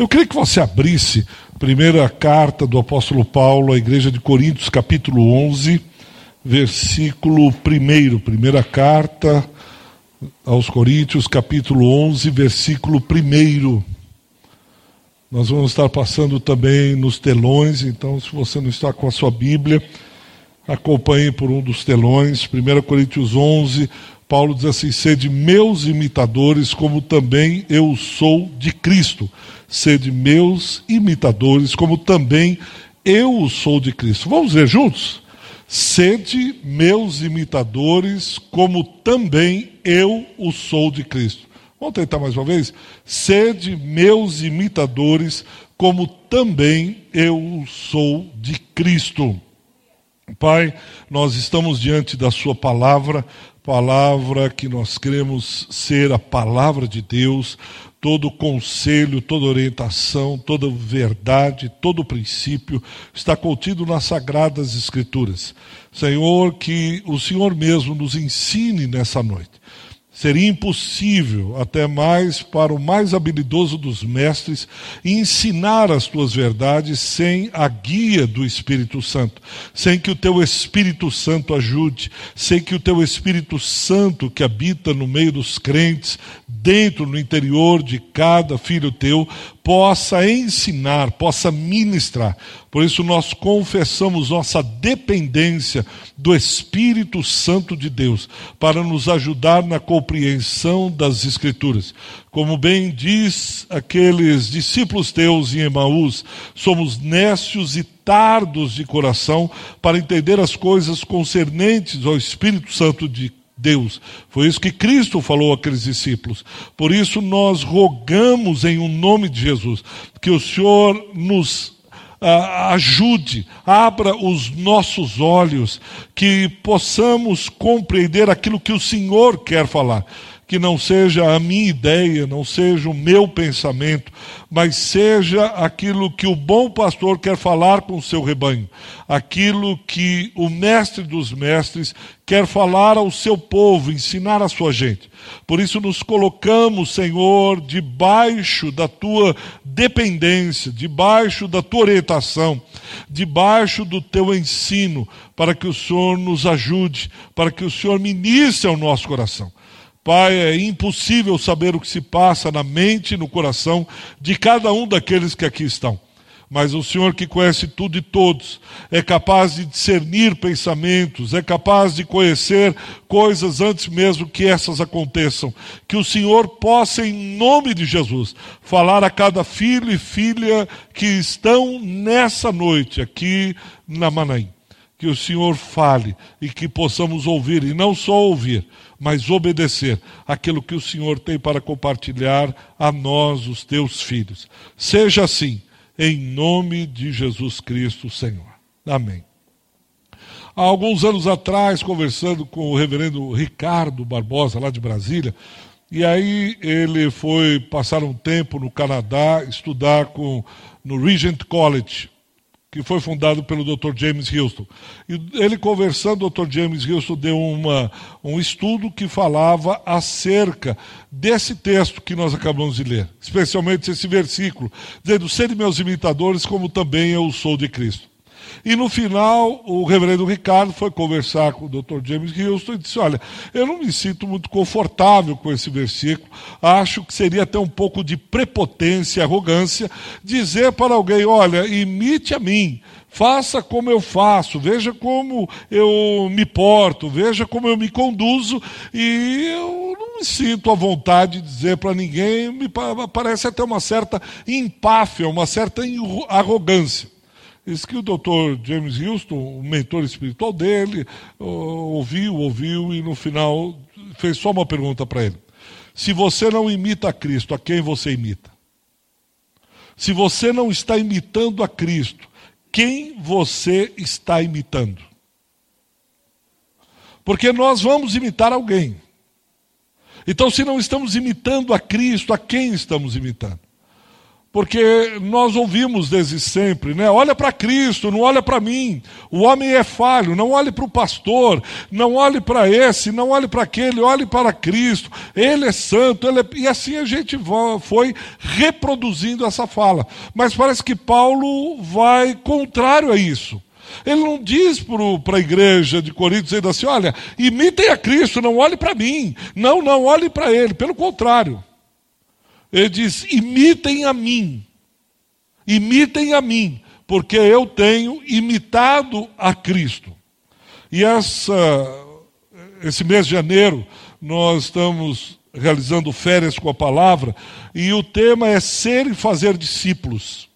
Eu queria que você abrisse primeira carta do apóstolo Paulo à igreja de Coríntios, capítulo 11, versículo 1. Primeira carta aos Coríntios, capítulo 11, versículo 1. Nós vamos estar passando também nos telões, então se você não está com a sua Bíblia, acompanhe por um dos telões. 1 Coríntios 11, Paulo diz assim: Sede meus imitadores, como também eu sou de Cristo sede meus imitadores, como também eu sou de Cristo. Vamos ver juntos? Sede meus imitadores, como também eu o sou de Cristo. Vamos tentar mais uma vez? Sede meus imitadores, como também eu sou de Cristo. Pai, nós estamos diante da Sua palavra, palavra que nós queremos ser a palavra de Deus, todo conselho, toda orientação, toda verdade, todo princípio está contido nas sagradas Escrituras. Senhor, que o Senhor mesmo nos ensine nessa noite Seria impossível, até mais para o mais habilidoso dos mestres, ensinar as tuas verdades sem a guia do Espírito Santo, sem que o teu Espírito Santo ajude, sem que o teu Espírito Santo que habita no meio dos crentes, dentro, no interior de cada filho teu, possa ensinar, possa ministrar. Por isso nós confessamos nossa dependência do Espírito Santo de Deus para nos ajudar na compreensão das Escrituras. Como bem diz aqueles discípulos teus em Emaús, somos nécios e tardos de coração para entender as coisas concernentes ao Espírito Santo de Deus. Foi isso que Cristo falou àqueles discípulos. Por isso nós rogamos em o um nome de Jesus que o Senhor nos ah, ajude, abra os nossos olhos, que possamos compreender aquilo que o Senhor quer falar que não seja a minha ideia, não seja o meu pensamento, mas seja aquilo que o bom pastor quer falar com o seu rebanho, aquilo que o mestre dos mestres quer falar ao seu povo, ensinar a sua gente. Por isso nos colocamos, Senhor, debaixo da tua dependência, debaixo da tua orientação, debaixo do teu ensino, para que o Senhor nos ajude, para que o Senhor ministre ao nosso coração. Pai, é impossível saber o que se passa na mente e no coração de cada um daqueles que aqui estão. Mas o Senhor que conhece tudo e todos, é capaz de discernir pensamentos, é capaz de conhecer coisas antes mesmo que essas aconteçam. Que o Senhor possa, em nome de Jesus, falar a cada filho e filha que estão nessa noite aqui na Manaim. Que o Senhor fale e que possamos ouvir, e não só ouvir, mas obedecer aquilo que o Senhor tem para compartilhar a nós, os teus filhos. Seja assim, em nome de Jesus Cristo, Senhor. Amém. Há alguns anos atrás, conversando com o reverendo Ricardo Barbosa, lá de Brasília, e aí ele foi passar um tempo no Canadá, estudar com, no Regent College, que foi fundado pelo Dr. James Houston. E ele conversando, o Dr. James Houston deu uma, um estudo que falava acerca desse texto que nós acabamos de ler, especialmente esse versículo, dizendo: Sede meus imitadores, como também eu sou de Cristo. E no final, o reverendo Ricardo foi conversar com o Dr. James Houston e disse: Olha, eu não me sinto muito confortável com esse versículo, acho que seria até um pouco de prepotência e arrogância dizer para alguém: Olha, imite a mim. Faça como eu faço, veja como eu me porto, veja como eu me conduzo, e eu não me sinto à vontade de dizer para ninguém, me parece até uma certa empáfia, uma certa arrogância. Diz que o doutor James Houston, o mentor espiritual dele, ouviu, ouviu e no final fez só uma pergunta para ele. Se você não imita a Cristo, a quem você imita? Se você não está imitando a Cristo, quem você está imitando? Porque nós vamos imitar alguém. Então, se não estamos imitando a Cristo, a quem estamos imitando? Porque nós ouvimos desde sempre, né? Olha para Cristo, não olha para mim. O homem é falho, não olhe para o pastor, não olhe para esse, não olhe para aquele, olhe para Cristo. Ele é santo, ele é... e assim a gente foi reproduzindo essa fala. Mas parece que Paulo vai contrário a isso. Ele não diz para a igreja de Corinto dizendo assim: olha, imitem a Cristo, não olhe para mim. Não, não, olhe para ele. Pelo contrário. Ele diz: imitem a mim. Imitem a mim, porque eu tenho imitado a Cristo. E essa, esse mês de janeiro, nós estamos realizando férias com a palavra, e o tema é ser e fazer discípulos.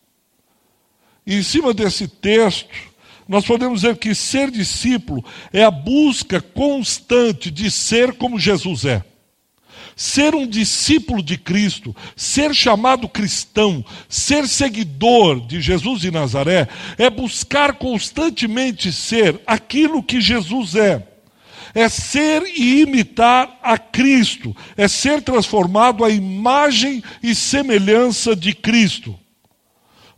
E em cima desse texto, nós podemos dizer que ser discípulo é a busca constante de ser como Jesus é. Ser um discípulo de Cristo, ser chamado cristão, ser seguidor de Jesus de Nazaré, é buscar constantemente ser aquilo que Jesus é. É ser e imitar a Cristo, é ser transformado à imagem e semelhança de Cristo.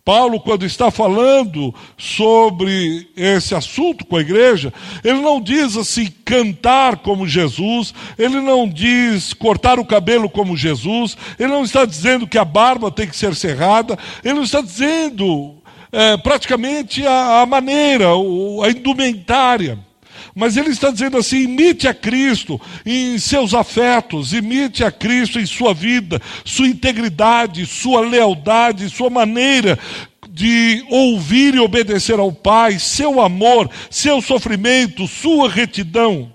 Paulo, quando está falando sobre esse assunto com a igreja, ele não diz assim cantar como Jesus, ele não diz cortar o cabelo como Jesus, ele não está dizendo que a barba tem que ser cerrada, ele não está dizendo é, praticamente a, a maneira, a indumentária. Mas ele está dizendo assim: imite a Cristo em seus afetos, imite a Cristo em sua vida, sua integridade, sua lealdade, sua maneira de ouvir e obedecer ao Pai, seu amor, seu sofrimento, sua retidão.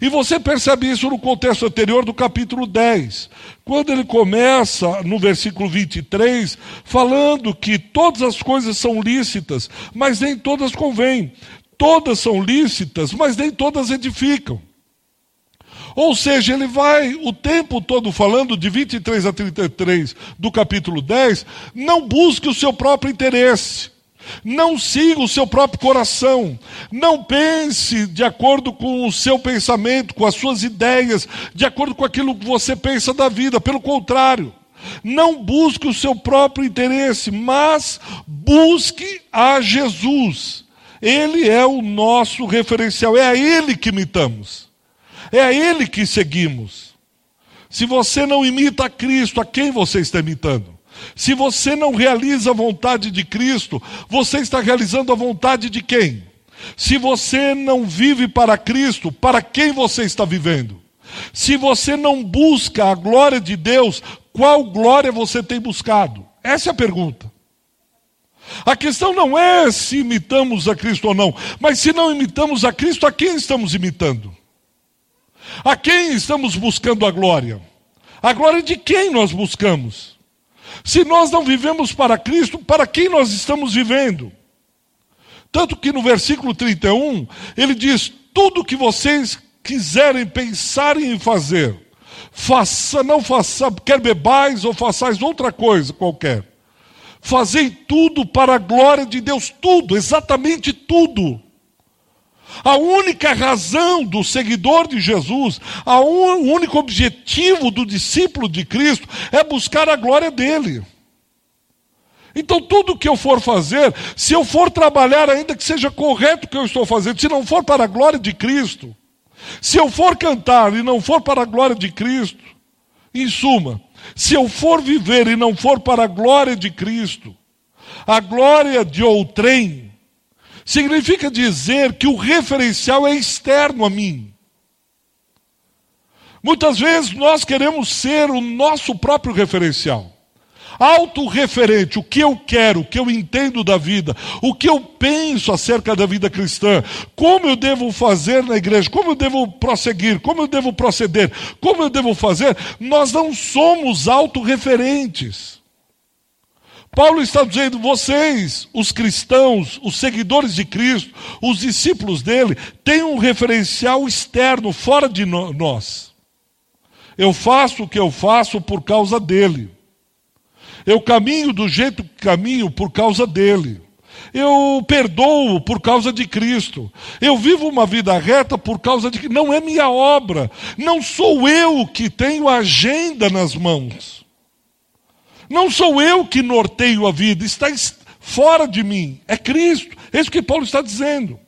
E você percebe isso no contexto anterior do capítulo 10, quando ele começa no versículo 23, falando que todas as coisas são lícitas, mas nem todas convêm. Todas são lícitas, mas nem todas edificam. Ou seja, ele vai o tempo todo falando, de 23 a 33 do capítulo 10, não busque o seu próprio interesse. Não siga o seu próprio coração. Não pense de acordo com o seu pensamento, com as suas ideias, de acordo com aquilo que você pensa da vida. Pelo contrário, não busque o seu próprio interesse, mas busque a Jesus. Ele é o nosso referencial, é a Ele que imitamos, é a Ele que seguimos. Se você não imita a Cristo, a quem você está imitando? Se você não realiza a vontade de Cristo, você está realizando a vontade de quem? Se você não vive para Cristo, para quem você está vivendo? Se você não busca a glória de Deus, qual glória você tem buscado? Essa é a pergunta. A questão não é se imitamos a Cristo ou não, mas se não imitamos a Cristo, a quem estamos imitando? A quem estamos buscando a glória? A glória de quem nós buscamos? Se nós não vivemos para Cristo, para quem nós estamos vivendo? Tanto que no versículo 31, ele diz: tudo que vocês quiserem, pensarem em fazer, faça, não faça, quer bebais ou façais outra coisa qualquer Fazei tudo para a glória de Deus, tudo, exatamente tudo. A única razão do seguidor de Jesus, a un, o único objetivo do discípulo de Cristo é buscar a glória dele. Então, tudo que eu for fazer, se eu for trabalhar, ainda que seja correto o que eu estou fazendo, se não for para a glória de Cristo, se eu for cantar e não for para a glória de Cristo, em suma, se eu for viver e não for para a glória de Cristo, a glória de outrem, significa dizer que o referencial é externo a mim. Muitas vezes nós queremos ser o nosso próprio referencial autorreferente, o que eu quero, o que eu entendo da vida, o que eu penso acerca da vida cristã, como eu devo fazer na igreja, como eu devo prosseguir, como eu devo proceder, como eu devo fazer, nós não somos autorreferentes. Paulo está dizendo: vocês, os cristãos, os seguidores de Cristo, os discípulos dele, têm um referencial externo, fora de nós. Eu faço o que eu faço por causa dele. Eu caminho do jeito que caminho por causa dele. Eu perdoo por causa de Cristo. Eu vivo uma vida reta por causa de que não é minha obra. Não sou eu que tenho a agenda nas mãos. Não sou eu que norteio a vida, está fora de mim, é Cristo. É isso que Paulo está dizendo.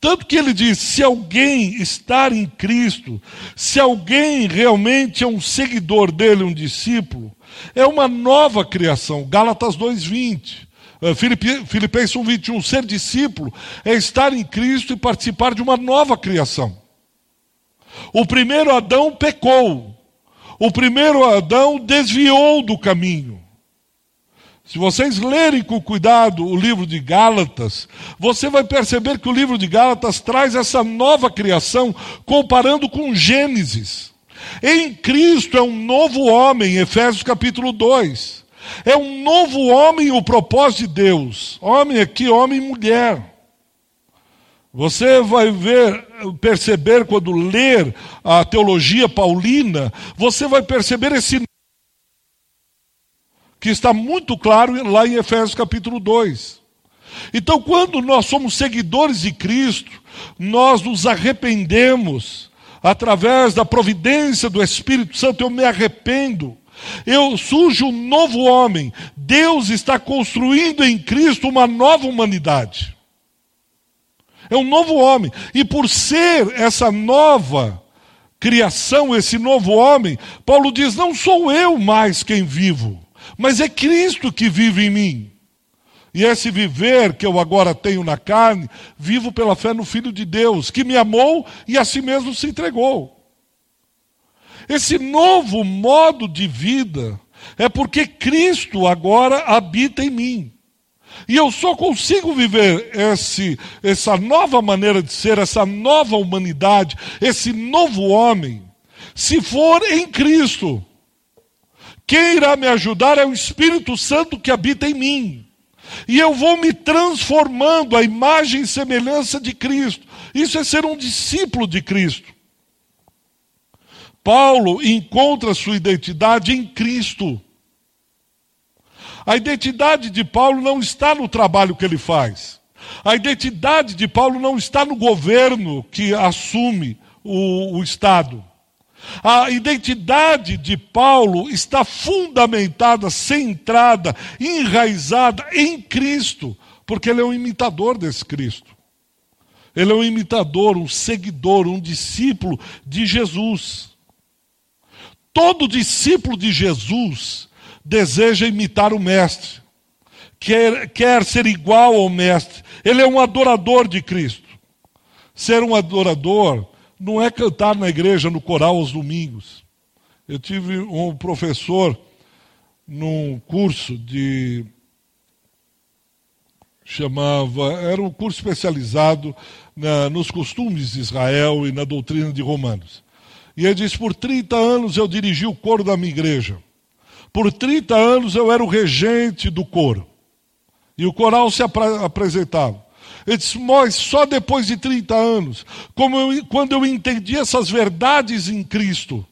Tanto que ele diz: se alguém estar em Cristo, se alguém realmente é um seguidor dele, um discípulo, é uma nova criação. Gálatas 2,20. Eh, Filipenses 1,21. Ser discípulo é estar em Cristo e participar de uma nova criação. O primeiro Adão pecou. O primeiro Adão desviou do caminho. Se vocês lerem com cuidado o livro de Gálatas, você vai perceber que o livro de Gálatas traz essa nova criação comparando com Gênesis. Em Cristo é um novo homem, Efésios capítulo 2. É um novo homem o propósito de Deus. Homem aqui, homem e mulher. Você vai ver, perceber quando ler a teologia paulina, você vai perceber esse que está muito claro lá em Efésios capítulo 2. Então, quando nós somos seguidores de Cristo, nós nos arrependemos através da providência do Espírito Santo, eu me arrependo. Eu surge um novo homem. Deus está construindo em Cristo uma nova humanidade. É um novo homem. E por ser essa nova criação, esse novo homem, Paulo diz: não sou eu mais quem vivo mas é Cristo que vive em mim. E esse viver que eu agora tenho na carne, vivo pela fé no Filho de Deus, que me amou e a si mesmo se entregou. Esse novo modo de vida é porque Cristo agora habita em mim. E eu só consigo viver esse, essa nova maneira de ser, essa nova humanidade, esse novo homem, se for em Cristo. Quem irá me ajudar é o Espírito Santo que habita em mim. E eu vou me transformando à imagem e semelhança de Cristo. Isso é ser um discípulo de Cristo. Paulo encontra sua identidade em Cristo. A identidade de Paulo não está no trabalho que ele faz. A identidade de Paulo não está no governo que assume o, o Estado. A identidade de Paulo está fundamentada, centrada, enraizada em Cristo, porque ele é um imitador desse Cristo. Ele é um imitador, um seguidor, um discípulo de Jesus. Todo discípulo de Jesus deseja imitar o Mestre, quer, quer ser igual ao Mestre. Ele é um adorador de Cristo. Ser um adorador não é cantar na igreja, no coral aos domingos. Eu tive um professor num curso de. chamava. Era um curso especializado na, nos costumes de Israel e na doutrina de Romanos. E ele disse: por 30 anos eu dirigi o coro da minha igreja. Por 30 anos eu era o regente do coro. E o coral se apresentava. Ele disse, mas só depois de 30 anos, eu, quando eu entendi essas verdades em Cristo,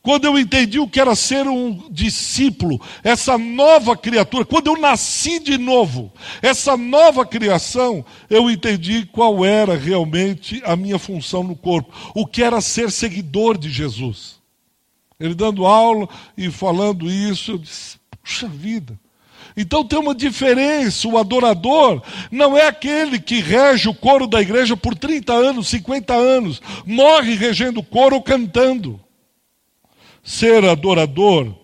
quando eu entendi o que era ser um discípulo, essa nova criatura, quando eu nasci de novo, essa nova criação, eu entendi qual era realmente a minha função no corpo, o que era ser seguidor de Jesus. Ele dando aula e falando isso, eu disse: puxa vida, então tem uma diferença. O adorador não é aquele que rege o coro da igreja por 30 anos, 50 anos, morre regendo o coro ou cantando. Ser adorador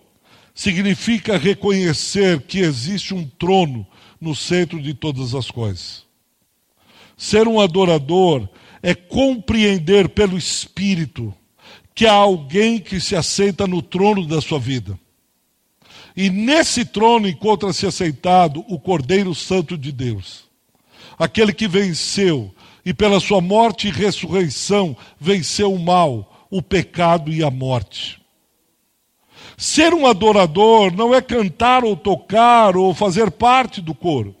significa reconhecer que existe um trono no centro de todas as coisas. Ser um adorador é compreender pelo Espírito que há alguém que se aceita no trono da sua vida. E nesse trono encontra-se aceitado o Cordeiro Santo de Deus, aquele que venceu e pela sua morte e ressurreição venceu o mal, o pecado e a morte. Ser um adorador não é cantar ou tocar ou fazer parte do coro.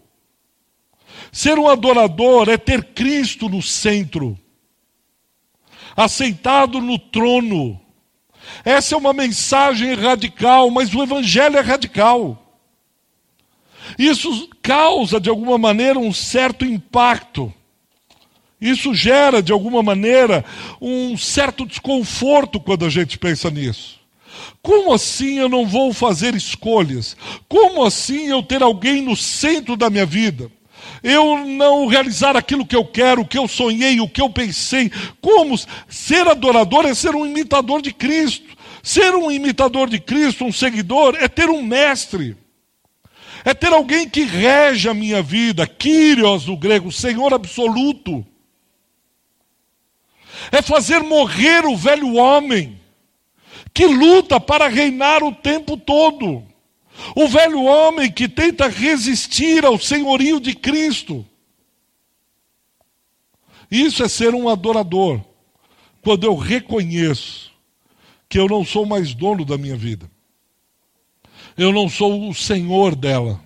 Ser um adorador é ter Cristo no centro, aceitado no trono, essa é uma mensagem radical, mas o Evangelho é radical. Isso causa, de alguma maneira, um certo impacto. Isso gera, de alguma maneira, um certo desconforto quando a gente pensa nisso. Como assim eu não vou fazer escolhas? Como assim eu ter alguém no centro da minha vida? Eu não realizar aquilo que eu quero, o que eu sonhei, o que eu pensei. Como ser adorador é ser um imitador de Cristo. Ser um imitador de Cristo, um seguidor, é ter um mestre. É ter alguém que rege a minha vida, Kyrios no grego, Senhor absoluto. É fazer morrer o velho homem que luta para reinar o tempo todo. O velho homem que tenta resistir ao senhorio de Cristo. Isso é ser um adorador. Quando eu reconheço que eu não sou mais dono da minha vida. Eu não sou o senhor dela.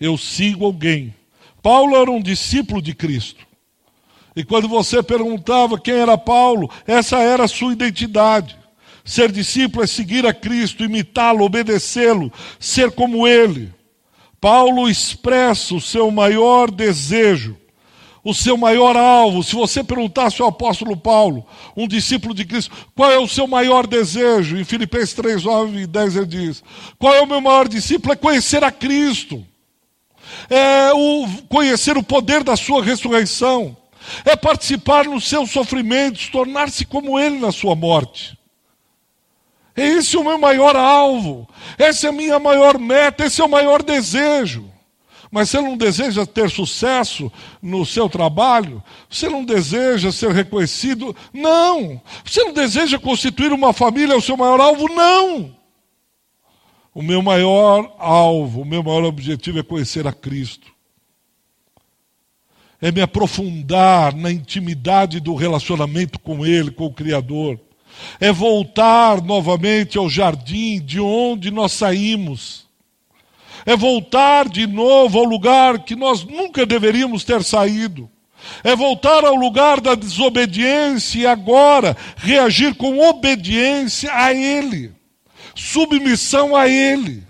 Eu sigo alguém. Paulo era um discípulo de Cristo. E quando você perguntava quem era Paulo, essa era a sua identidade. Ser discípulo é seguir a Cristo, imitá-lo, obedecê-lo, ser como ele. Paulo expressa o seu maior desejo, o seu maior alvo. Se você perguntasse ao apóstolo Paulo, um discípulo de Cristo, qual é o seu maior desejo? Em Filipenses 3, 9 e 10 ele diz: Qual é o meu maior discípulo? É conhecer a Cristo, é o, conhecer o poder da sua ressurreição, é participar nos seus sofrimentos, tornar-se como ele na sua morte. Esse é o meu maior alvo, essa é a minha maior meta, esse é o maior desejo. Mas você não deseja ter sucesso no seu trabalho? Você não deseja ser reconhecido? Não. Você não deseja constituir uma família, é o seu maior alvo? Não. O meu maior alvo, o meu maior objetivo é conhecer a Cristo. É me aprofundar na intimidade do relacionamento com Ele, com o Criador é voltar novamente ao jardim de onde nós saímos, é voltar de novo ao lugar que nós nunca deveríamos ter saído, é voltar ao lugar da desobediência e agora reagir com obediência a Ele, submissão a Ele.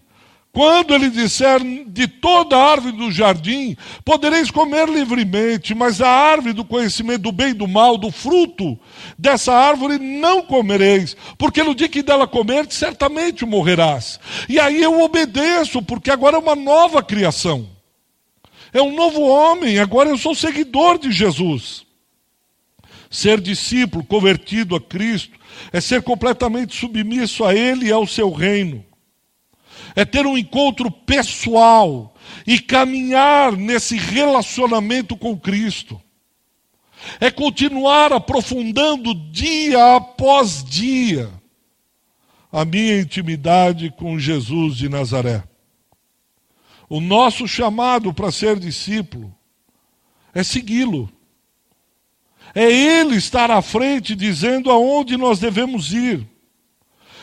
Quando ele disser de toda árvore do jardim, podereis comer livremente, mas a árvore do conhecimento do bem e do mal, do fruto dessa árvore não comereis, porque no dia que dela comer, certamente morrerás. E aí eu obedeço, porque agora é uma nova criação. É um novo homem, agora eu sou seguidor de Jesus. Ser discípulo, convertido a Cristo, é ser completamente submisso a Ele e ao seu reino é ter um encontro pessoal e caminhar nesse relacionamento com Cristo. É continuar aprofundando dia após dia a minha intimidade com Jesus de Nazaré. O nosso chamado para ser discípulo é segui-lo. É ele estar à frente dizendo aonde nós devemos ir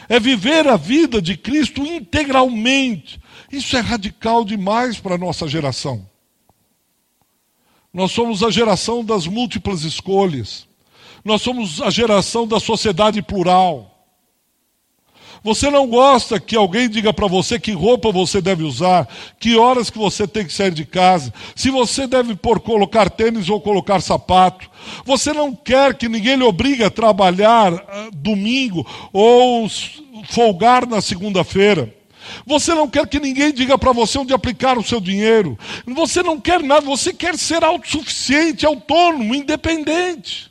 é viver a vida de Cristo integralmente. Isso é radical demais para a nossa geração. Nós somos a geração das múltiplas escolhas. Nós somos a geração da sociedade plural. Você não gosta que alguém diga para você que roupa você deve usar, que horas que você tem que sair de casa, se você deve por colocar tênis ou colocar sapato. Você não quer que ninguém lhe obrigue a trabalhar uh, domingo ou folgar na segunda-feira. Você não quer que ninguém diga para você onde aplicar o seu dinheiro. Você não quer nada, você quer ser autossuficiente, autônomo, independente.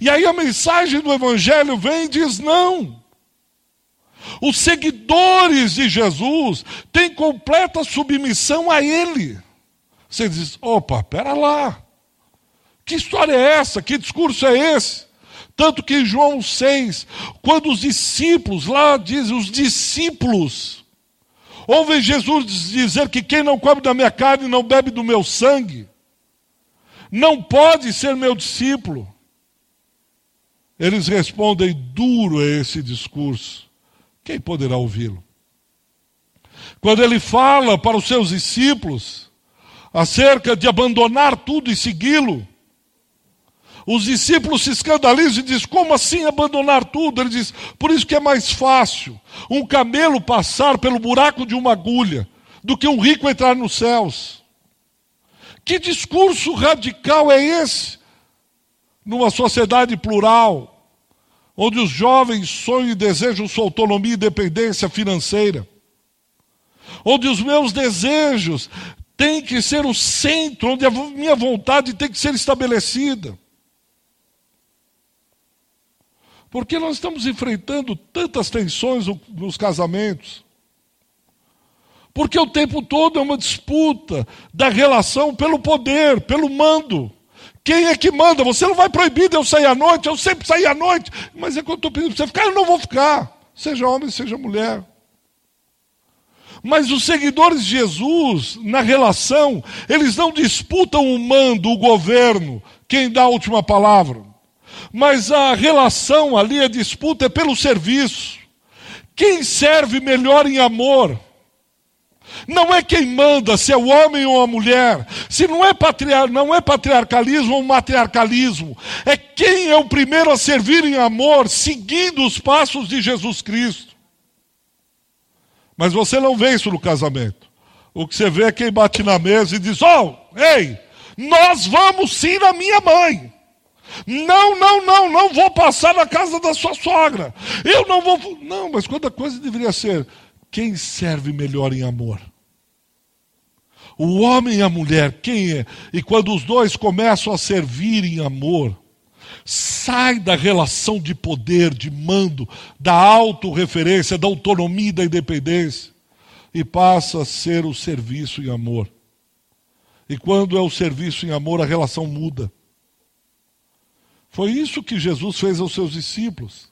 E aí a mensagem do Evangelho vem e diz: não. Os seguidores de Jesus têm completa submissão a Ele. Você diz: opa, pera lá. Que história é essa? Que discurso é esse? Tanto que em João 6, quando os discípulos, lá dizem os discípulos, ouvem Jesus dizer que quem não come da minha carne não bebe do meu sangue, não pode ser meu discípulo. Eles respondem duro a esse discurso. Quem poderá ouvi-lo? Quando ele fala para os seus discípulos acerca de abandonar tudo e segui-lo, os discípulos se escandalizam e dizem: Como assim abandonar tudo? Ele diz: Por isso que é mais fácil um camelo passar pelo buraco de uma agulha do que um rico entrar nos céus. Que discurso radical é esse? Numa sociedade plural, onde os jovens sonham e desejam sua autonomia e independência financeira, onde os meus desejos têm que ser o centro, onde a minha vontade tem que ser estabelecida. Porque nós estamos enfrentando tantas tensões nos casamentos. Porque o tempo todo é uma disputa da relação pelo poder, pelo mando. Quem é que manda? Você não vai proibir de eu sair à noite, eu sempre saí à noite. Mas é que eu estou pedindo para você ficar, eu não vou ficar. Seja homem, seja mulher. Mas os seguidores de Jesus, na relação, eles não disputam o mando, o governo, quem dá a última palavra. Mas a relação ali, a disputa é pelo serviço. Quem serve melhor em amor? Não é quem manda, se é o homem ou a mulher. Se não é, patriar, não é patriarcalismo ou matriarcalismo. É quem é o primeiro a servir em amor, seguindo os passos de Jesus Cristo. Mas você não vê isso no casamento. O que você vê é quem bate na mesa e diz: Oh, ei, nós vamos sim na minha mãe. Não, não, não, não vou passar na casa da sua sogra. Eu não vou. Não, mas quando a coisa deveria ser quem serve melhor em amor? O homem e a mulher, quem é? E quando os dois começam a servir em amor, sai da relação de poder, de mando, da autorreferência, da autonomia e da independência, e passa a ser o serviço em amor. E quando é o serviço em amor, a relação muda. Foi isso que Jesus fez aos seus discípulos.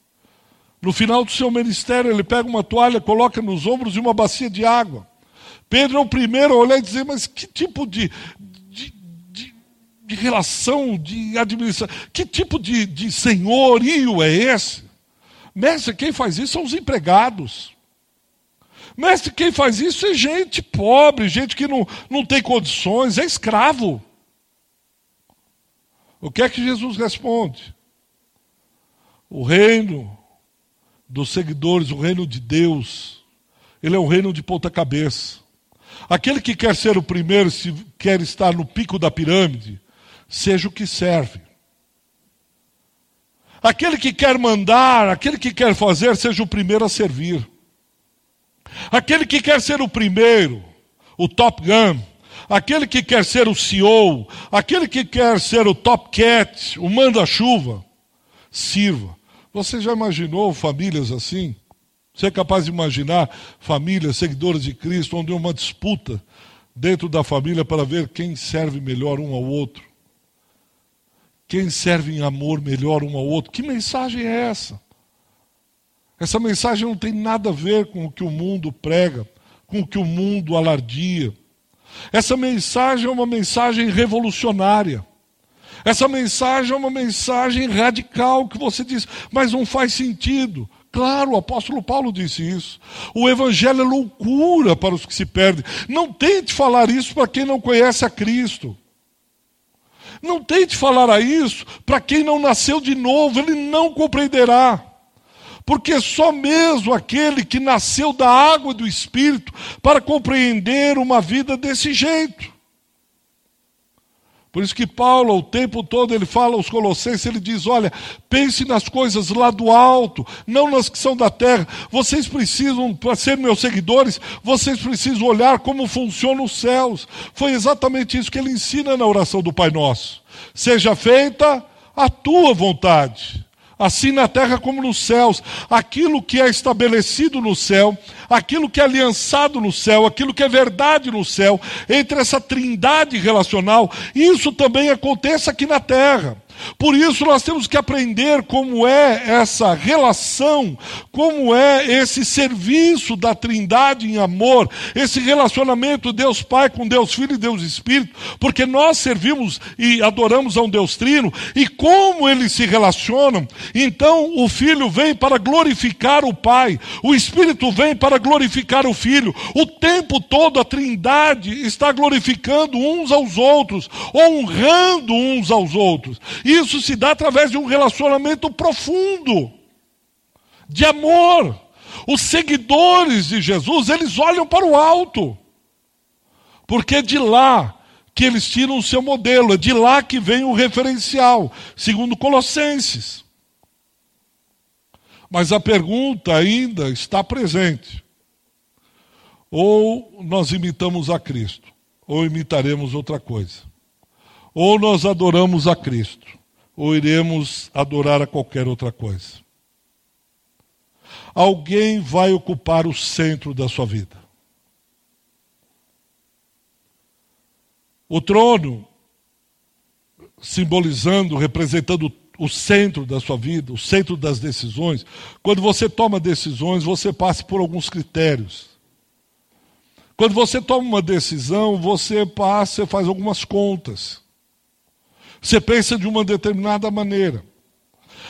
No final do seu ministério, ele pega uma toalha, coloca nos ombros e uma bacia de água. Pedro é o primeiro a olhar e dizer: Mas que tipo de, de, de, de relação, de administração, que tipo de, de senhorio é esse? Mestre, quem faz isso são os empregados. Mestre, quem faz isso é gente pobre, gente que não, não tem condições, é escravo. O que é que Jesus responde? O reino dos seguidores, o reino de Deus, ele é um reino de ponta-cabeça. Aquele que quer ser o primeiro, se quer estar no pico da pirâmide, seja o que serve. Aquele que quer mandar, aquele que quer fazer, seja o primeiro a servir. Aquele que quer ser o primeiro, o Top Gun, aquele que quer ser o CEO, aquele que quer ser o Top Cat, o manda-chuva, sirva. Você já imaginou famílias assim? Você é capaz de imaginar famílias, seguidores de Cristo, onde há uma disputa dentro da família para ver quem serve melhor um ao outro? Quem serve em amor melhor um ao outro? Que mensagem é essa? Essa mensagem não tem nada a ver com o que o mundo prega, com o que o mundo alardia. Essa mensagem é uma mensagem revolucionária. Essa mensagem é uma mensagem radical que você diz, mas não faz sentido. Claro, o apóstolo Paulo disse isso. O evangelho é loucura para os que se perdem. Não tente falar isso para quem não conhece a Cristo. Não tente falar isso para quem não nasceu de novo, ele não compreenderá. Porque só mesmo aquele que nasceu da água do Espírito para compreender uma vida desse jeito. Por isso que Paulo, o tempo todo, ele fala aos Colossenses, ele diz: olha, pense nas coisas lá do alto, não nas que são da terra. Vocês precisam, para ser meus seguidores, vocês precisam olhar como funcionam os céus. Foi exatamente isso que ele ensina na oração do Pai Nosso. Seja feita a tua vontade assim na terra como nos céus. Aquilo que é estabelecido no céu, aquilo que é aliançado no céu, aquilo que é verdade no céu, entre essa trindade relacional, isso também aconteça aqui na terra. Por isso nós temos que aprender como é essa relação, como é esse serviço da Trindade em amor, esse relacionamento Deus Pai com Deus Filho e Deus Espírito, porque nós servimos e adoramos a um Deus Trino e como eles se relacionam. Então o Filho vem para glorificar o Pai, o Espírito vem para glorificar o Filho. O tempo todo a Trindade está glorificando uns aos outros, honrando uns aos outros. Isso se dá através de um relacionamento profundo, de amor. Os seguidores de Jesus, eles olham para o alto, porque é de lá que eles tiram o seu modelo, é de lá que vem o referencial, segundo Colossenses. Mas a pergunta ainda está presente. Ou nós imitamos a Cristo, ou imitaremos outra coisa. Ou nós adoramos a Cristo, ou iremos adorar a qualquer outra coisa. Alguém vai ocupar o centro da sua vida. O trono, simbolizando, representando o centro da sua vida, o centro das decisões. Quando você toma decisões, você passa por alguns critérios. Quando você toma uma decisão, você passa, faz algumas contas. Você pensa de uma determinada maneira.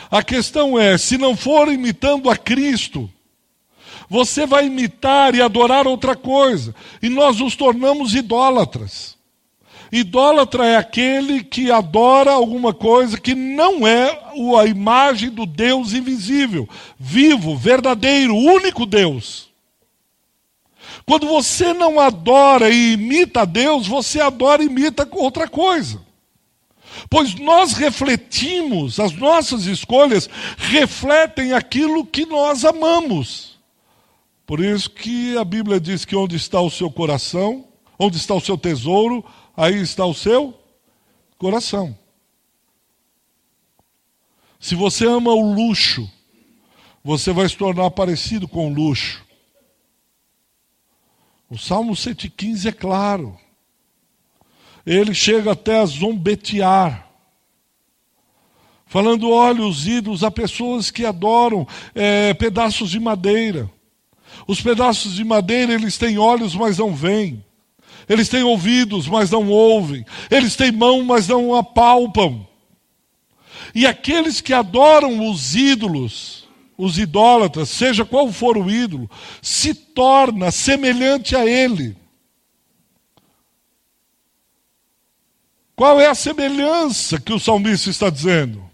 A questão é: se não for imitando a Cristo, você vai imitar e adorar outra coisa, e nós nos tornamos idólatras. Idólatra é aquele que adora alguma coisa que não é a imagem do Deus invisível, vivo, verdadeiro, único Deus. Quando você não adora e imita a Deus, você adora e imita outra coisa. Pois nós refletimos, as nossas escolhas refletem aquilo que nós amamos. Por isso que a Bíblia diz que onde está o seu coração, onde está o seu tesouro, aí está o seu coração. Se você ama o luxo, você vai se tornar parecido com o luxo. O Salmo 115 é claro. Ele chega até a zombetear. Falando, olha, os ídolos, há pessoas que adoram é, pedaços de madeira. Os pedaços de madeira, eles têm olhos, mas não veem. Eles têm ouvidos, mas não ouvem. Eles têm mão, mas não apalpam. E aqueles que adoram os ídolos, os idólatras, seja qual for o ídolo, se torna semelhante a ele. Qual é a semelhança que o salmista está dizendo?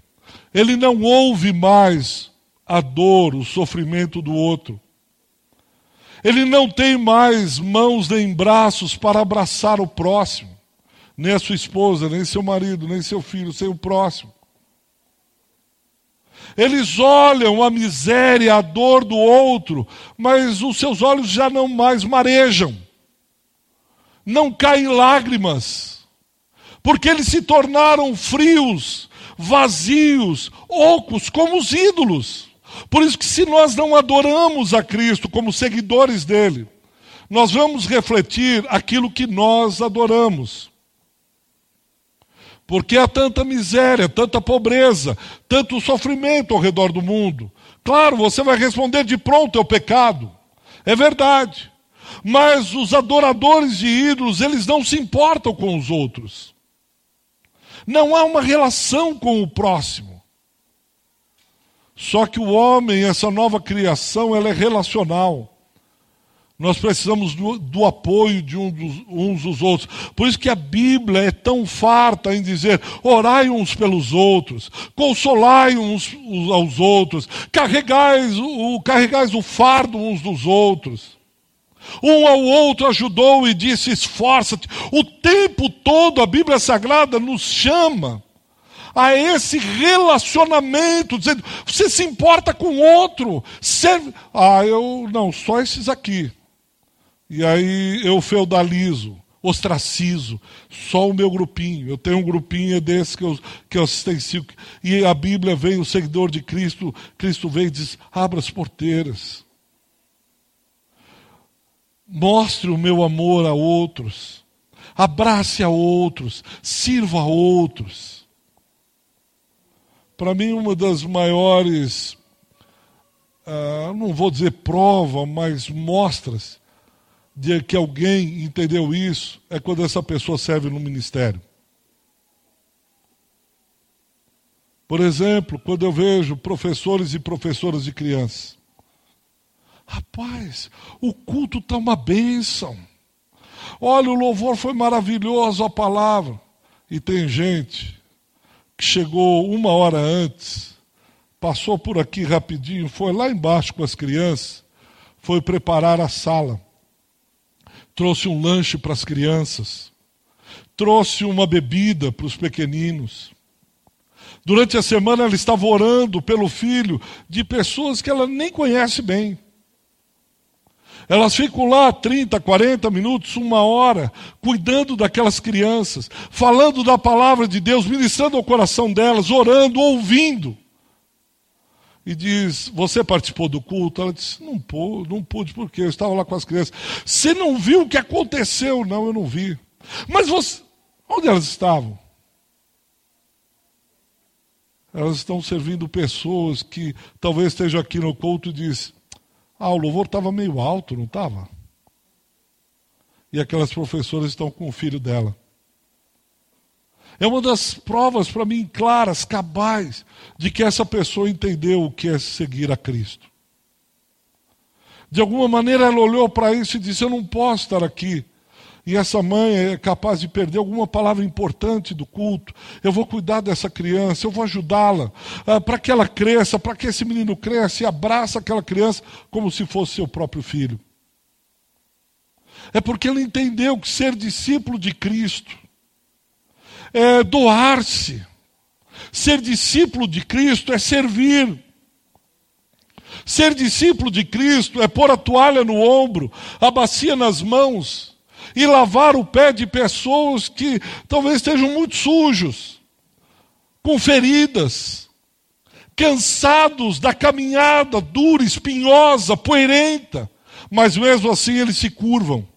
Ele não ouve mais a dor, o sofrimento do outro. Ele não tem mais mãos nem braços para abraçar o próximo, nem a sua esposa, nem seu marido, nem seu filho, sem o próximo. Eles olham a miséria, a dor do outro, mas os seus olhos já não mais marejam, não caem lágrimas, porque eles se tornaram frios, vazios, ocos, como os ídolos. Por isso que se nós não adoramos a Cristo como seguidores dele, nós vamos refletir aquilo que nós adoramos. Porque há tanta miséria, tanta pobreza, tanto sofrimento ao redor do mundo. Claro, você vai responder de pronto ao pecado. É verdade. Mas os adoradores de ídolos, eles não se importam com os outros. Não há uma relação com o próximo. Só que o homem, essa nova criação, ela é relacional. Nós precisamos do, do apoio de um dos, uns dos outros. Por isso que a Bíblia é tão farta em dizer: orai uns pelos outros, consolai uns, aos outros, carregais o, carregais o fardo uns dos outros. Um ao outro ajudou e disse: esforça-te. O tempo todo a Bíblia Sagrada nos chama a esse relacionamento, dizendo, você se importa com outro. Serve... Ah, eu não, só esses aqui. E aí eu feudalizo, ostracizo, só o meu grupinho. Eu tenho um grupinho desse que eu, que eu assistencio. E a Bíblia vem, o seguidor de Cristo, Cristo vem e diz: abra as porteiras. Mostre o meu amor a outros. Abrace a outros, sirva a outros. Para mim, uma das maiores, uh, não vou dizer prova, mas mostras de que alguém entendeu isso é quando essa pessoa serve no ministério. Por exemplo, quando eu vejo professores e professoras de crianças. Rapaz, o culto está uma bênção. Olha, o louvor foi maravilhoso, a palavra. E tem gente que chegou uma hora antes, passou por aqui rapidinho, foi lá embaixo com as crianças, foi preparar a sala, trouxe um lanche para as crianças, trouxe uma bebida para os pequeninos, Durante a semana ela estava orando pelo filho de pessoas que ela nem conhece bem. Elas ficam lá 30, 40 minutos, uma hora, cuidando daquelas crianças, falando da palavra de Deus, ministrando ao coração delas, orando, ouvindo. E diz: Você participou do culto? Ela disse: Não pude, não pude, porque eu estava lá com as crianças. Você não viu o que aconteceu? Não, eu não vi. Mas você. Onde elas estavam? Elas estão servindo pessoas que talvez estejam aqui no culto e diz: Ah, o louvor estava meio alto, não estava? E aquelas professoras estão com o filho dela. É uma das provas para mim claras, cabais, de que essa pessoa entendeu o que é seguir a Cristo. De alguma maneira ela olhou para isso e disse: Eu não posso estar aqui e essa mãe é capaz de perder alguma palavra importante do culto, eu vou cuidar dessa criança, eu vou ajudá-la, ah, para que ela cresça, para que esse menino cresça e abraça aquela criança como se fosse seu próprio filho. É porque ele entendeu que ser discípulo de Cristo é doar-se. Ser discípulo de Cristo é servir. Ser discípulo de Cristo é pôr a toalha no ombro, a bacia nas mãos e lavar o pé de pessoas que talvez estejam muito sujos, com feridas, cansados da caminhada dura, espinhosa, poeirenta, mas mesmo assim eles se curvam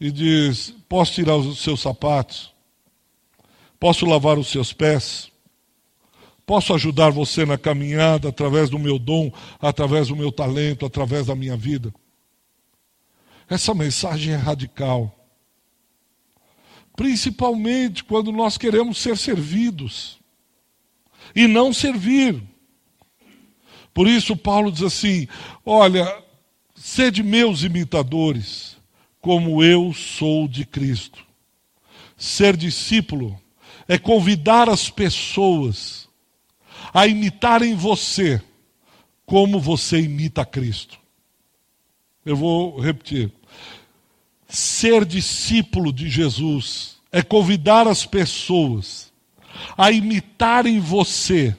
e diz: Posso tirar os seus sapatos? Posso lavar os seus pés? Posso ajudar você na caminhada através do meu dom, através do meu talento, através da minha vida? Essa mensagem é radical. Principalmente quando nós queremos ser servidos e não servir. Por isso, Paulo diz assim: Olha, sede meus imitadores, como eu sou de Cristo. Ser discípulo é convidar as pessoas a imitarem você, como você imita Cristo. Eu vou repetir. Ser discípulo de Jesus é convidar as pessoas a imitarem você,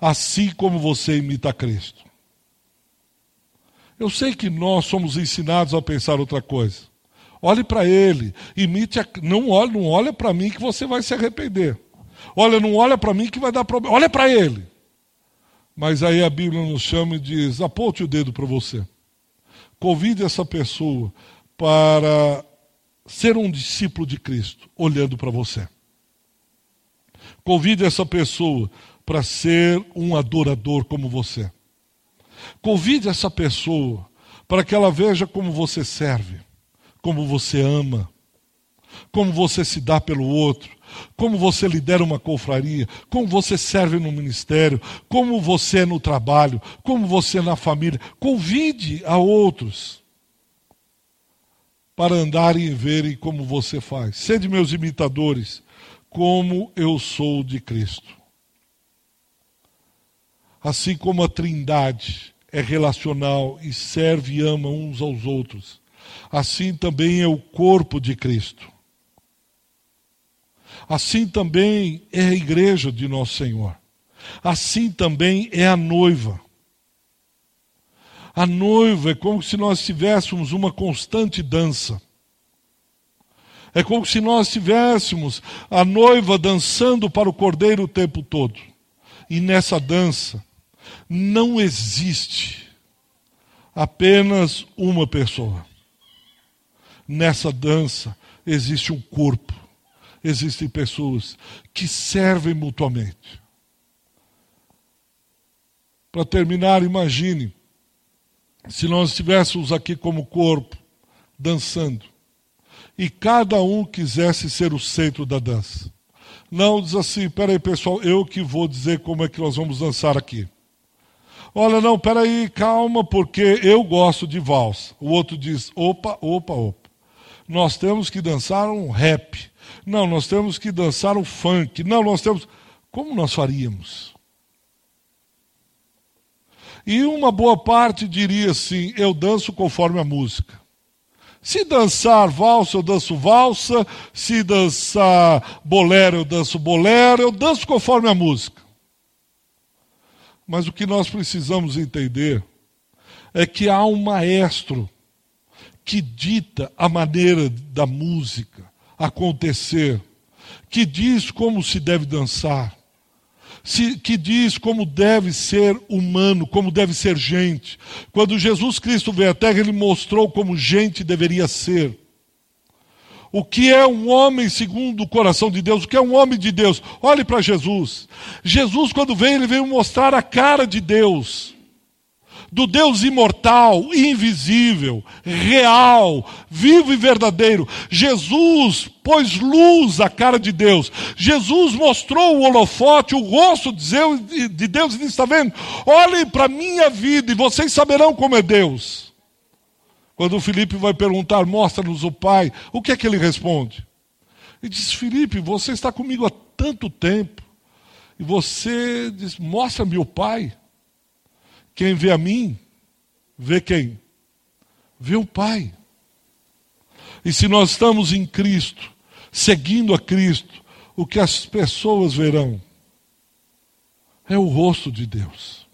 assim como você imita Cristo. Eu sei que nós somos ensinados a pensar outra coisa. Olhe para ele, imite, a, não olhe, não olha para mim que você vai se arrepender. Olha, não olha para mim que vai dar problema. Olha para ele. Mas aí a Bíblia nos chama e diz: aponte o dedo para você. Convide essa pessoa para ser um discípulo de Cristo, olhando para você. Convide essa pessoa para ser um adorador como você. Convide essa pessoa para que ela veja como você serve, como você ama, como você se dá pelo outro, como você lidera uma confraria, como você serve no ministério, como você é no trabalho, como você é na família. Convide a outros para andarem e verem como você faz. Sede meus imitadores, como eu sou de Cristo. Assim como a Trindade é relacional e serve e ama uns aos outros, assim também é o corpo de Cristo. Assim também é a igreja de nosso Senhor. Assim também é a noiva. A noiva é como se nós tivéssemos uma constante dança. É como se nós tivéssemos a noiva dançando para o cordeiro o tempo todo. E nessa dança não existe apenas uma pessoa. Nessa dança existe um corpo existem pessoas que servem mutuamente. Para terminar, imagine se nós estivéssemos aqui como corpo, dançando, e cada um quisesse ser o centro da dança. Não diz assim, peraí pessoal, eu que vou dizer como é que nós vamos dançar aqui. Olha, não, peraí, calma, porque eu gosto de valsa. O outro diz, opa, opa, opa. Nós temos que dançar um rap. Não, nós temos que dançar o funk. Não, nós temos. Como nós faríamos? E uma boa parte diria assim: eu danço conforme a música. Se dançar valsa, eu danço valsa. Se dançar bolero, eu danço bolero. Eu danço conforme a música. Mas o que nós precisamos entender é que há um maestro que dita a maneira da música acontecer, que diz como se deve dançar, que diz como deve ser humano, como deve ser gente. Quando Jesus Cristo veio à Terra, ele mostrou como gente deveria ser. O que é um homem segundo o coração de Deus? O que é um homem de Deus? Olhe para Jesus. Jesus, quando veio, ele veio mostrar a cara de Deus do Deus imortal, invisível, real, vivo e verdadeiro. Jesus pôs luz à cara de Deus. Jesus mostrou o holofote, o rosto de Deus e disse: Está vendo? Olhem para a minha vida e vocês saberão como é Deus. Quando o Felipe vai perguntar, mostra-nos o Pai, o que é que ele responde? Ele diz: Felipe, você está comigo há tanto tempo. E você diz: Mostra-me o Pai. Quem vê a mim, vê quem? Vê o Pai. E se nós estamos em Cristo, seguindo a Cristo, o que as pessoas verão é o rosto de Deus.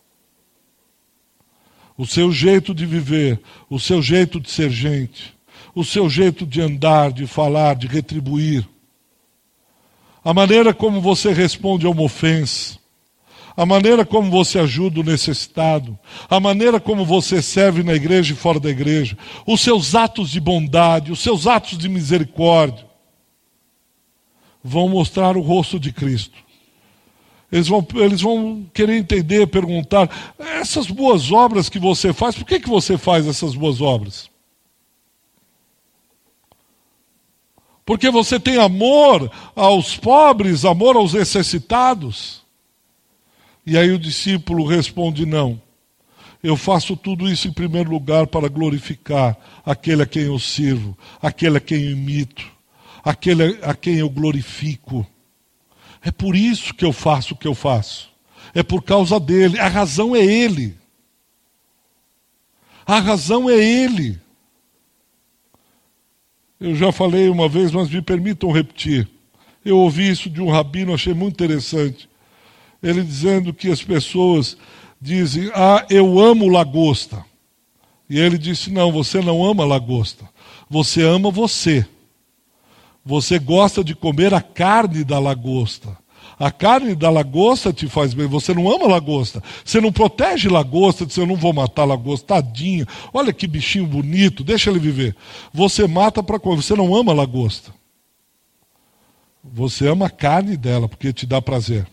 O seu jeito de viver, o seu jeito de ser gente, o seu jeito de andar, de falar, de retribuir, a maneira como você responde a uma ofensa, a maneira como você ajuda o necessitado, a maneira como você serve na igreja e fora da igreja, os seus atos de bondade, os seus atos de misericórdia, vão mostrar o rosto de Cristo. Eles vão, eles vão querer entender, perguntar: essas boas obras que você faz, por que, que você faz essas boas obras? Porque você tem amor aos pobres, amor aos necessitados. E aí o discípulo responde: Não. Eu faço tudo isso em primeiro lugar para glorificar aquele a quem eu sirvo, aquele a quem eu imito, aquele a quem eu glorifico. É por isso que eu faço o que eu faço. É por causa dele. A razão é ele. A razão é ele. Eu já falei uma vez, mas me permitam repetir. Eu ouvi isso de um rabino, achei muito interessante ele dizendo que as pessoas dizem: Ah, eu amo lagosta. E ele disse: Não, você não ama lagosta. Você ama você. Você gosta de comer a carne da lagosta. A carne da lagosta te faz bem. Você não ama lagosta. Você não protege lagosta, diz: Eu não vou matar lagosta, tadinha. Olha que bichinho bonito, deixa ele viver. Você mata para comer. Você não ama lagosta. Você ama a carne dela, porque te dá prazer.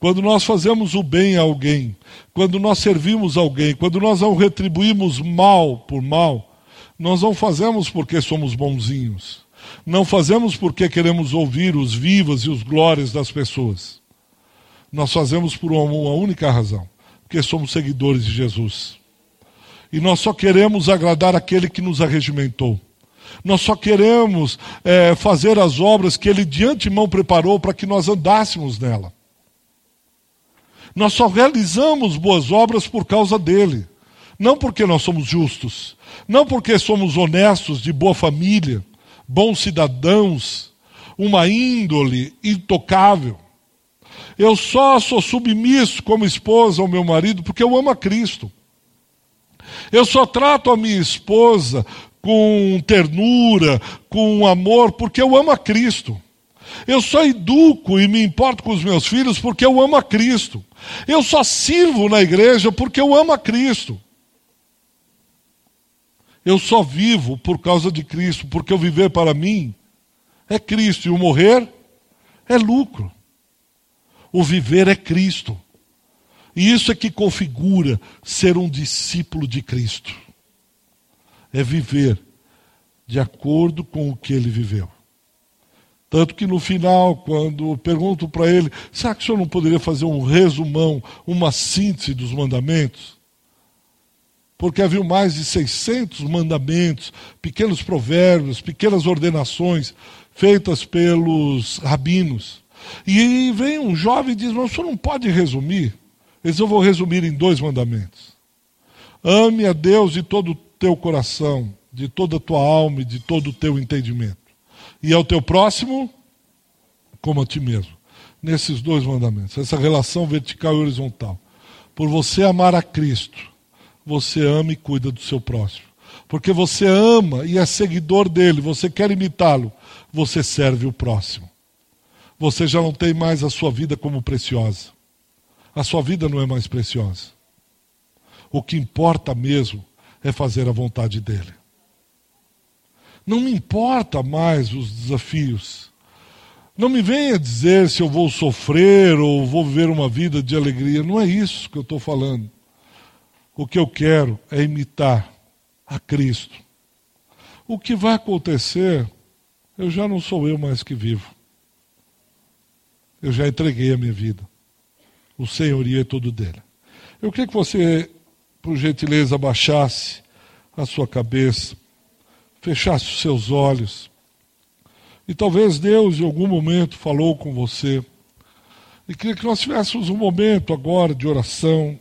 Quando nós fazemos o bem a alguém, quando nós servimos alguém, quando nós não retribuímos mal por mal, nós não fazemos porque somos bonzinhos. Não fazemos porque queremos ouvir os vivas e os glórias das pessoas. Nós fazemos por uma, única razão: porque somos seguidores de Jesus. E nós só queremos agradar aquele que nos arregimentou. Nós só queremos é, fazer as obras que ele de antemão preparou para que nós andássemos nela. Nós só realizamos boas obras por causa dele. Não porque nós somos justos, não porque somos honestos, de boa família, bons cidadãos, uma índole intocável. Eu só sou submisso como esposa ao meu marido porque eu amo a Cristo. Eu só trato a minha esposa com ternura, com amor, porque eu amo a Cristo. Eu só educo e me importo com os meus filhos porque eu amo a Cristo. Eu só sirvo na igreja porque eu amo a Cristo. Eu só vivo por causa de Cristo, porque o viver para mim é Cristo e o morrer é lucro. O viver é Cristo. E isso é que configura ser um discípulo de Cristo. É viver de acordo com o que ele viveu. Tanto que no final, quando pergunto para ele, será que o senhor não poderia fazer um resumão, uma síntese dos mandamentos? Porque havia mais de 600 mandamentos, pequenos provérbios, pequenas ordenações feitas pelos rabinos. E vem um jovem e diz: Mas o senhor não pode resumir? Eles eu vou resumir em dois mandamentos. Ame a Deus de todo o teu coração, de toda a tua alma e de todo o teu entendimento. E ao teu próximo, como a ti mesmo. Nesses dois mandamentos, essa relação vertical e horizontal. Por você amar a Cristo, você ama e cuida do seu próximo. Porque você ama e é seguidor dele, você quer imitá-lo, você serve o próximo. Você já não tem mais a sua vida como preciosa. A sua vida não é mais preciosa. O que importa mesmo é fazer a vontade dele. Não me importa mais os desafios. Não me venha dizer se eu vou sofrer ou vou viver uma vida de alegria. Não é isso que eu estou falando. O que eu quero é imitar a Cristo. O que vai acontecer, eu já não sou eu mais que vivo. Eu já entreguei a minha vida. O senhorio é todo dele. Eu queria que você, por gentileza, abaixasse a sua cabeça fechasse os seus olhos. E talvez Deus, em algum momento, falou com você. E queria que nós tivéssemos um momento agora de oração,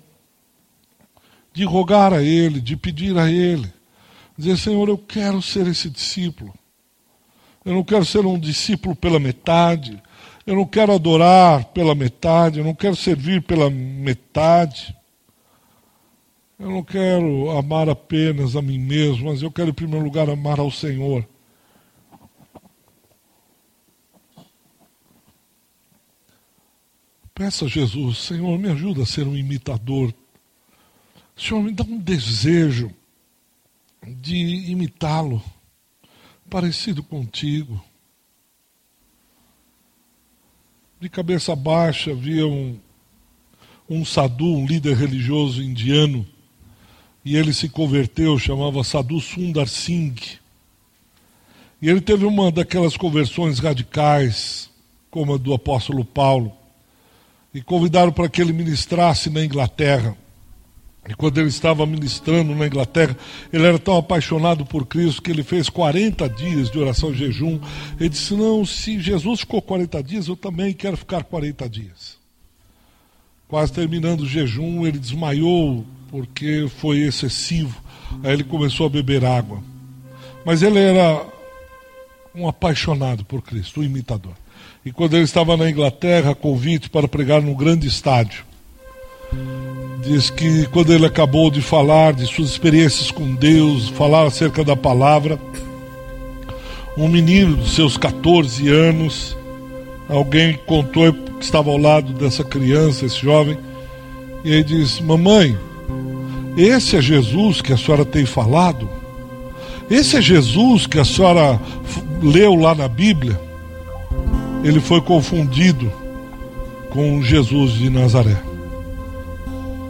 de rogar a Ele, de pedir a Ele. Dizer, Senhor, eu quero ser esse discípulo. Eu não quero ser um discípulo pela metade. Eu não quero adorar pela metade. Eu não quero servir pela metade. Eu não quero amar apenas a mim mesmo, mas eu quero, em primeiro lugar, amar ao Senhor. Peça a Jesus, Senhor, me ajuda a ser um imitador. Senhor, me dá um desejo de imitá-lo, parecido contigo. De cabeça baixa havia um, um sadhu, um líder religioso indiano, e ele se converteu, chamava Sadhu Sundar Singh. E ele teve uma daquelas conversões radicais, como a do apóstolo Paulo, e convidaram para que ele ministrasse na Inglaterra. E quando ele estava ministrando na Inglaterra, ele era tão apaixonado por Cristo que ele fez 40 dias de oração e jejum. Ele disse: Não, se Jesus ficou 40 dias, eu também quero ficar 40 dias. Quase terminando o jejum, ele desmaiou porque foi excessivo. Aí ele começou a beber água. Mas ele era um apaixonado por Cristo, um imitador. E quando ele estava na Inglaterra, convite para pregar num grande estádio, diz que quando ele acabou de falar de suas experiências com Deus, falar acerca da palavra, um menino de seus 14 anos, alguém contou que estava ao lado dessa criança, esse jovem, e ele disse: Mamãe, esse é Jesus que a senhora tem falado? Esse é Jesus que a senhora leu lá na Bíblia? Ele foi confundido com Jesus de Nazaré.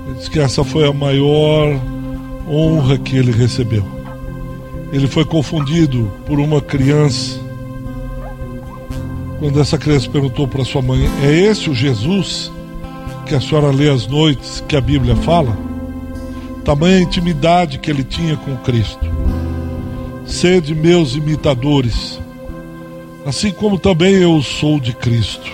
Ele diz que essa foi a maior honra que ele recebeu. Ele foi confundido por uma criança. Quando essa criança perguntou para sua mãe: É esse o Jesus que a senhora lê às noites que a Bíblia fala? Tamanha intimidade que ele tinha com Cristo. Sede meus imitadores, assim como também eu sou de Cristo.